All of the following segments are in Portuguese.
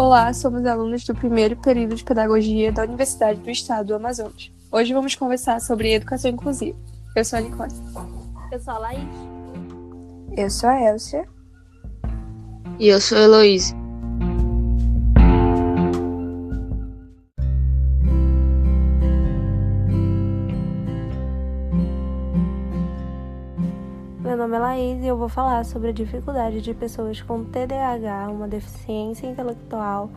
Olá, somos alunos do primeiro período de Pedagogia da Universidade do Estado do Amazonas. Hoje vamos conversar sobre educação inclusiva. Eu sou a Nicole. Eu sou a Laís. Eu sou a Elcia. E eu sou a Heloísa. Meu nome é Laís e eu vou falar sobre a dificuldade de pessoas com TDAH, uma deficiência intelectual,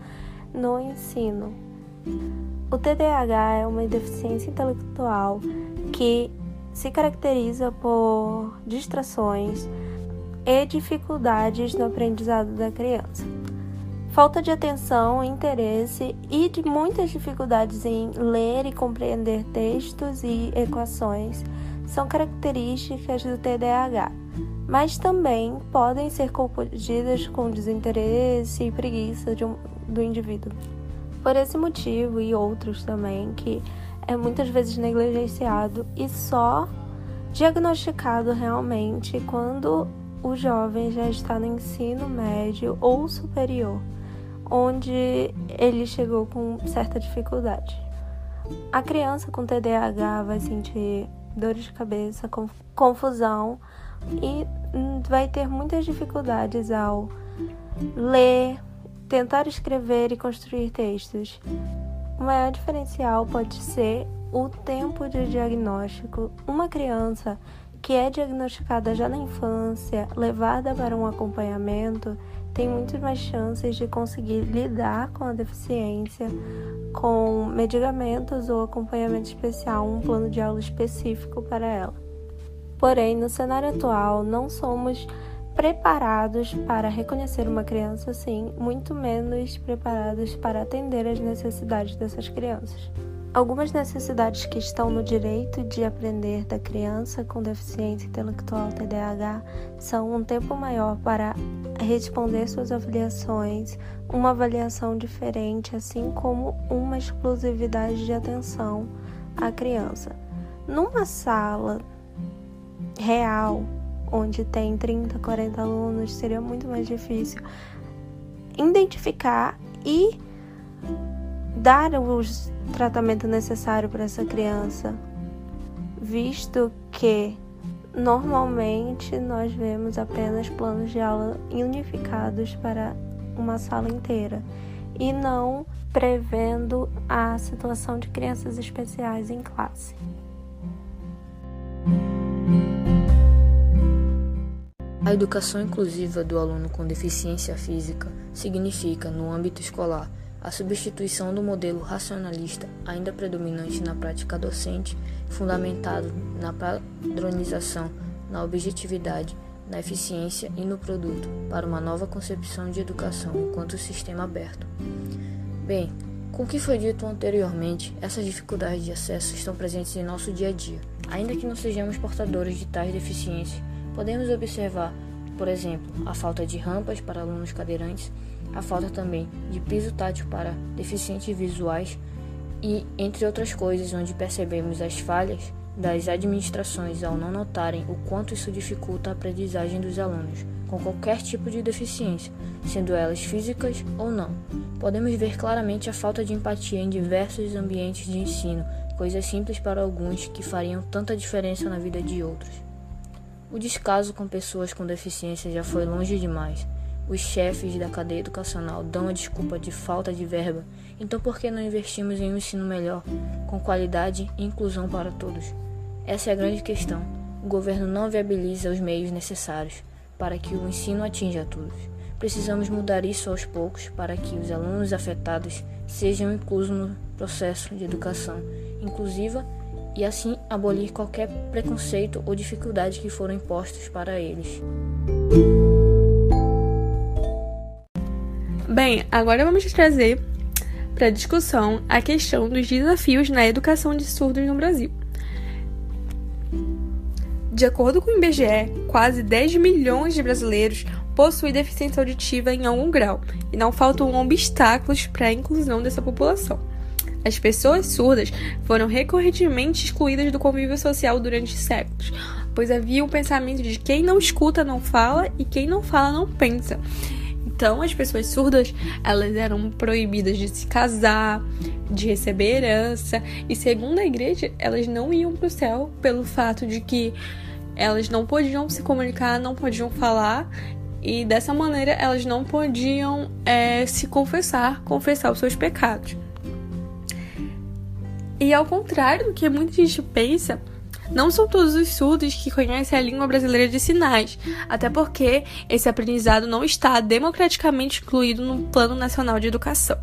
no ensino. O TDAH é uma deficiência intelectual que se caracteriza por distrações e dificuldades no aprendizado da criança. Falta de atenção, interesse e de muitas dificuldades em ler e compreender textos e equações são características do TDAH, mas também podem ser confundidas com desinteresse e preguiça um, do indivíduo. Por esse motivo e outros também, que é muitas vezes negligenciado e só diagnosticado realmente quando o jovem já está no ensino médio ou superior, onde ele chegou com certa dificuldade. A criança com TDAH vai sentir dores de cabeça, confusão e vai ter muitas dificuldades ao ler, tentar escrever e construir textos. O maior diferencial pode ser o tempo de diagnóstico. Uma criança que é diagnosticada já na infância, levada para um acompanhamento, tem muito mais chances de conseguir lidar com a deficiência, com medicamentos ou acompanhamento especial, um plano de aula específico para ela. Porém, no cenário atual, não somos preparados para reconhecer uma criança assim, muito menos preparados para atender às necessidades dessas crianças. Algumas necessidades que estão no direito de aprender da criança com deficiência intelectual TDAH são um tempo maior para responder suas avaliações, uma avaliação diferente, assim como uma exclusividade de atenção à criança. Numa sala real, onde tem 30, 40 alunos, seria muito mais difícil identificar e dar o tratamento necessário para essa criança, visto que normalmente nós vemos apenas planos de aula unificados para uma sala inteira e não prevendo a situação de crianças especiais em classe. A educação inclusiva do aluno com deficiência física significa, no âmbito escolar, a substituição do modelo racionalista, ainda predominante na prática docente, fundamentado na padronização, na objetividade, na eficiência e no produto, para uma nova concepção de educação enquanto sistema aberto. Bem, com o que foi dito anteriormente, essas dificuldades de acesso estão presentes em nosso dia a dia. Ainda que não sejamos portadores de tais deficiências, Podemos observar, por exemplo, a falta de rampas para alunos cadeirantes, a falta também de piso tátil para deficientes visuais e, entre outras coisas, onde percebemos as falhas das administrações ao não notarem o quanto isso dificulta a aprendizagem dos alunos com qualquer tipo de deficiência, sendo elas físicas ou não. Podemos ver claramente a falta de empatia em diversos ambientes de ensino, coisas simples para alguns que fariam tanta diferença na vida de outros. O descaso com pessoas com deficiência já foi longe demais. Os chefes da cadeia educacional dão a desculpa de falta de verba, então por que não investimos em um ensino melhor, com qualidade e inclusão para todos? Essa é a grande questão. O governo não viabiliza os meios necessários para que o ensino atinja a todos. Precisamos mudar isso aos poucos para que os alunos afetados sejam inclusos no processo de educação inclusiva e assim abolir qualquer preconceito ou dificuldade que foram impostos para eles. Bem, agora vamos trazer para discussão a questão dos desafios na educação de surdos no Brasil. De acordo com o IBGE, quase 10 milhões de brasileiros possuem deficiência auditiva em algum grau e não faltam obstáculos para a inclusão dessa população. As pessoas surdas foram recorrentemente excluídas do convívio social durante séculos, pois havia um pensamento de quem não escuta não fala e quem não fala não pensa. Então, as pessoas surdas, elas eram proibidas de se casar, de receber herança, e segundo a igreja, elas não iam para o céu pelo fato de que elas não podiam se comunicar, não podiam falar, e dessa maneira elas não podiam é, se confessar, confessar os seus pecados. E ao contrário do que muita gente pensa, não são todos os surdos que conhecem a língua brasileira de sinais, até porque esse aprendizado não está democraticamente incluído no Plano Nacional de Educação.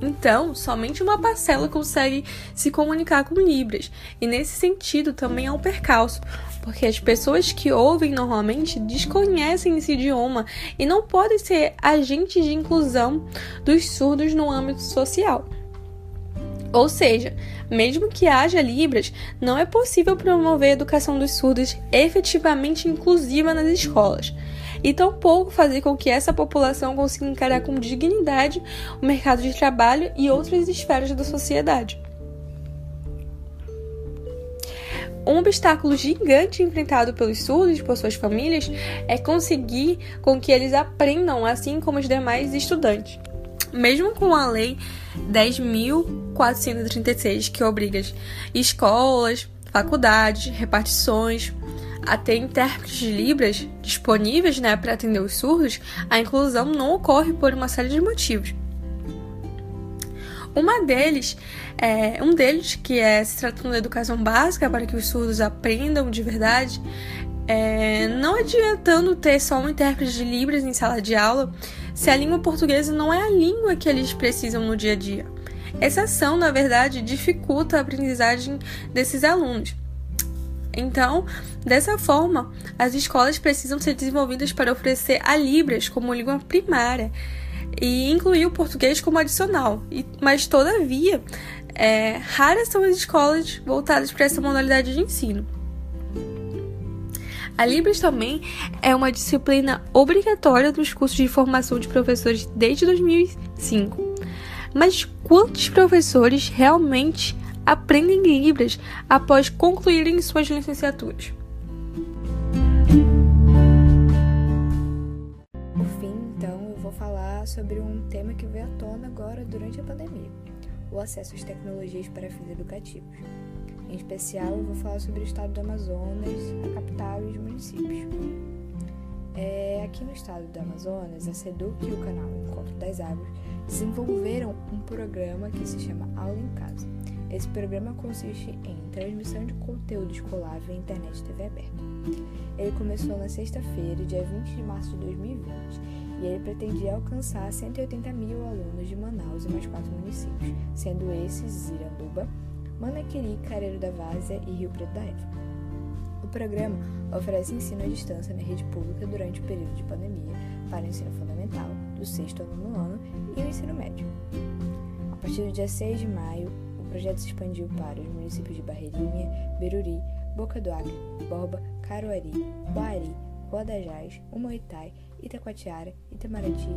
Então, somente uma parcela consegue se comunicar com Libras, e nesse sentido também há um percalço, porque as pessoas que ouvem normalmente desconhecem esse idioma e não podem ser agentes de inclusão dos surdos no âmbito social. Ou seja, mesmo que haja Libras, não é possível promover a educação dos surdos efetivamente inclusiva nas escolas, e tampouco fazer com que essa população consiga encarar com dignidade o mercado de trabalho e outras esferas da sociedade. Um obstáculo gigante enfrentado pelos surdos e por suas famílias é conseguir com que eles aprendam assim como os demais estudantes. Mesmo com a lei 10.436, que obriga escolas, faculdades, repartições a ter intérpretes de Libras disponíveis né, para atender os surdos, a inclusão não ocorre por uma série de motivos. Uma deles, é, um deles, que é se tratando da educação básica para que os surdos aprendam de verdade, é, não adiantando ter só um intérprete de Libras em sala de aula se a língua portuguesa não é a língua que eles precisam no dia a dia. Essa ação, na verdade, dificulta a aprendizagem desses alunos. Então, dessa forma, as escolas precisam ser desenvolvidas para oferecer a Libras como língua primária e incluir o português como adicional. Mas, todavia, é, raras são as escolas voltadas para essa modalidade de ensino. A Libras também é uma disciplina obrigatória nos cursos de formação de professores desde 2005. Mas quantos professores realmente aprendem Libras após concluírem suas licenciaturas? Por fim, então, eu vou falar sobre um tema que veio à tona agora durante a pandemia: o acesso às tecnologias para fins educativos. Em especial, eu vou falar sobre o estado do Amazonas, a capital e os municípios. É, aqui no estado do Amazonas, a SEDUC e o canal Encontro das Águas desenvolveram um programa que se chama Aula em Casa. Esse programa consiste em transmissão de conteúdo escolar via internet e TV aberta. Ele começou na sexta-feira, dia 20 de março de 2020, e ele pretendia alcançar 180 mil alunos de Manaus e mais quatro municípios, sendo esses Ziranduba, Manaquiri, Careiro da Várzea e Rio Preto da Eva. O programa oferece ensino à distância na rede pública durante o período de pandemia para o ensino fundamental, do sexto ao nono ano, e o ensino médio. A partir do dia 6 de maio, o projeto se expandiu para os municípios de Barreirinha, Beruri, Boca do Acre, Borba, Caruari, Boari, Guadajás, Humoitai, Itacoatiara, Itamaraty,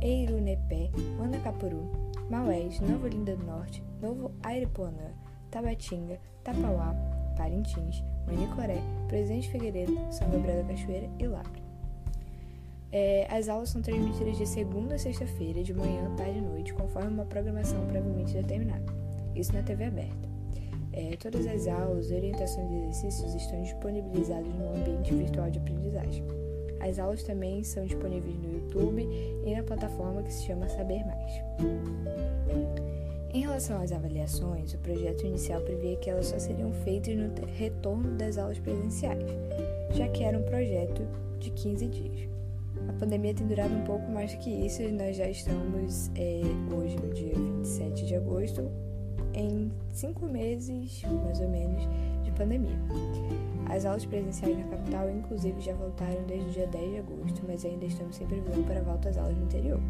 Eirunepé, Manacapuru, Maués, Novo Olinda do Norte, Novo Airipuanã, Tabatinga, Tapauá, Parintins, Manicoré, Presidente Figueiredo, São Gabriel da Cachoeira e Lapre. É, as aulas são transmitidas de segunda a sexta-feira, de manhã, tarde e noite, conforme uma programação previamente determinada. Isso na TV aberta. É, todas as aulas, orientações e exercícios estão disponibilizados no ambiente virtual de aprendizagem. As aulas também são disponíveis no YouTube e na plataforma que se chama Saber Mais. Em relação às avaliações, o projeto inicial previa que elas só seriam feitas no retorno das aulas presenciais, já que era um projeto de 15 dias. Pandemia tem durado um pouco mais que isso e nós já estamos é, hoje, no dia 27 de agosto, em cinco meses, mais ou menos, de pandemia. As aulas presenciais na capital, inclusive, já voltaram desde o dia 10 de agosto, mas ainda estamos sem previsão para a volta às aulas no interior.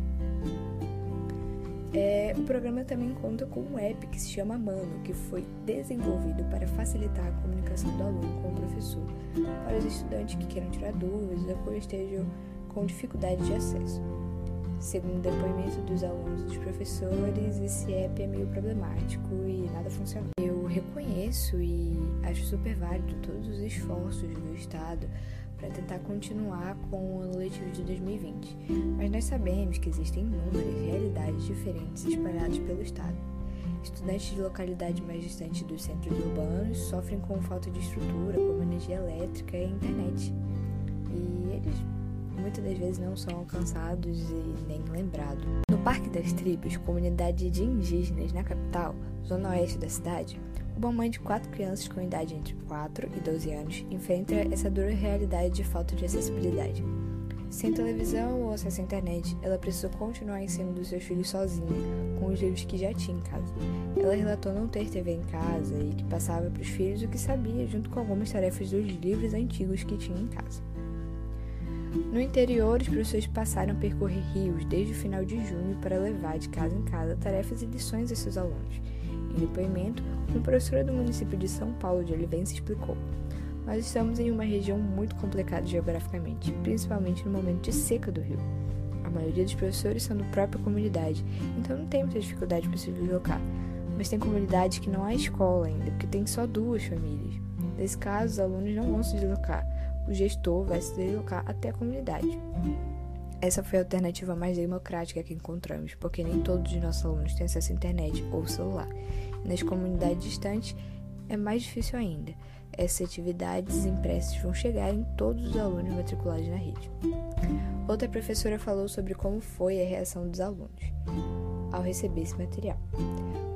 É, o programa também conta com um app que se chama Mano, que foi desenvolvido para facilitar a comunicação do aluno com o professor, para os estudantes que queiram tirar dúvidas ou estejam com dificuldade de acesso. Segundo depoimento dos alunos e dos professores, esse app é meio problemático e nada funciona. Eu reconheço e acho super válido todos os esforços do Estado para tentar continuar com o ano letivo de 2020, mas nós sabemos que existem inúmeras realidades diferentes espalhadas pelo estado. Estudantes de localidades mais distantes dos centros urbanos sofrem com falta de estrutura, como energia elétrica e internet. E eles muitas das vezes não são alcançados e nem lembrados. No Parque das Tribos, comunidade de indígenas na capital, zona oeste da cidade, uma mãe de quatro crianças com idade entre 4 e 12 anos enfrenta essa dura realidade de falta de acessibilidade. Sem televisão ou acesso à internet, ela precisou continuar ensinando seus filhos sozinha, com os livros que já tinha em casa. Ela relatou não ter TV em casa e que passava para os filhos o que sabia, junto com algumas tarefas dos livros antigos que tinha em casa. No interior, os professores passaram a percorrer rios desde o final de junho para levar de casa em casa tarefas e lições a seus alunos. Em depoimento, uma professora do município de São Paulo de Olivença explicou: Nós estamos em uma região muito complicada geograficamente, principalmente no momento de seca do rio. A maioria dos professores são da própria comunidade, então não tem muita dificuldade para se deslocar. Mas tem comunidades que não há escola ainda, porque tem só duas famílias. Nesse caso, os alunos não vão se deslocar, o gestor vai se deslocar até a comunidade. Essa foi a alternativa mais democrática que encontramos, porque nem todos os nossos alunos têm acesso à internet ou celular. Nas comunidades distantes é mais difícil ainda. Essas atividades impressas vão chegar em todos os alunos matriculados na rede. Outra professora falou sobre como foi a reação dos alunos ao receber esse material.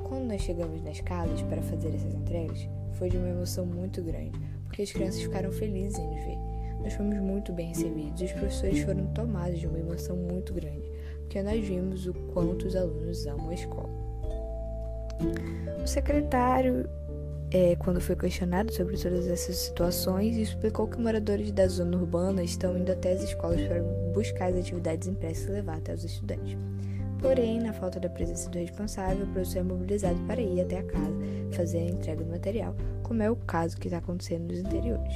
Quando nós chegamos nas casas para fazer essas entregas, foi de uma emoção muito grande, porque as crianças ficaram felizes em nos ver. Nós fomos muito bem recebidos e os professores foram tomados de uma emoção muito grande, porque nós vimos o quanto os alunos amam a escola. O secretário, é, quando foi questionado sobre todas essas situações, explicou que moradores da zona urbana estão indo até as escolas para buscar as atividades impressas e levar até os estudantes. Porém, na falta da presença do responsável, o professor é mobilizado para ir até a casa fazer a entrega do material, como é o caso que está acontecendo nos interiores.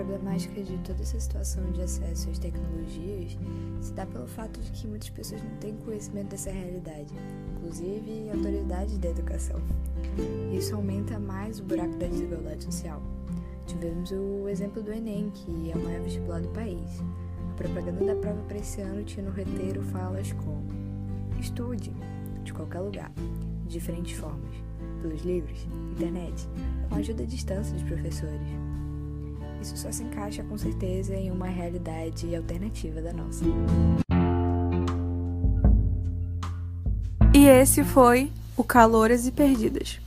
A problemática de toda essa situação de acesso às tecnologias se dá pelo fato de que muitas pessoas não têm conhecimento dessa realidade, inclusive autoridades da educação. Isso aumenta mais o buraco da desigualdade social. Tivemos o exemplo do Enem, que é o maior vestibular do país. A propaganda da prova para esse ano tinha no roteiro falas como Estude de qualquer lugar, de diferentes formas, pelos livros, internet, com a ajuda à distância dos professores. Isso só se encaixa com certeza em uma realidade alternativa da nossa. E esse foi o Caloras e Perdidas.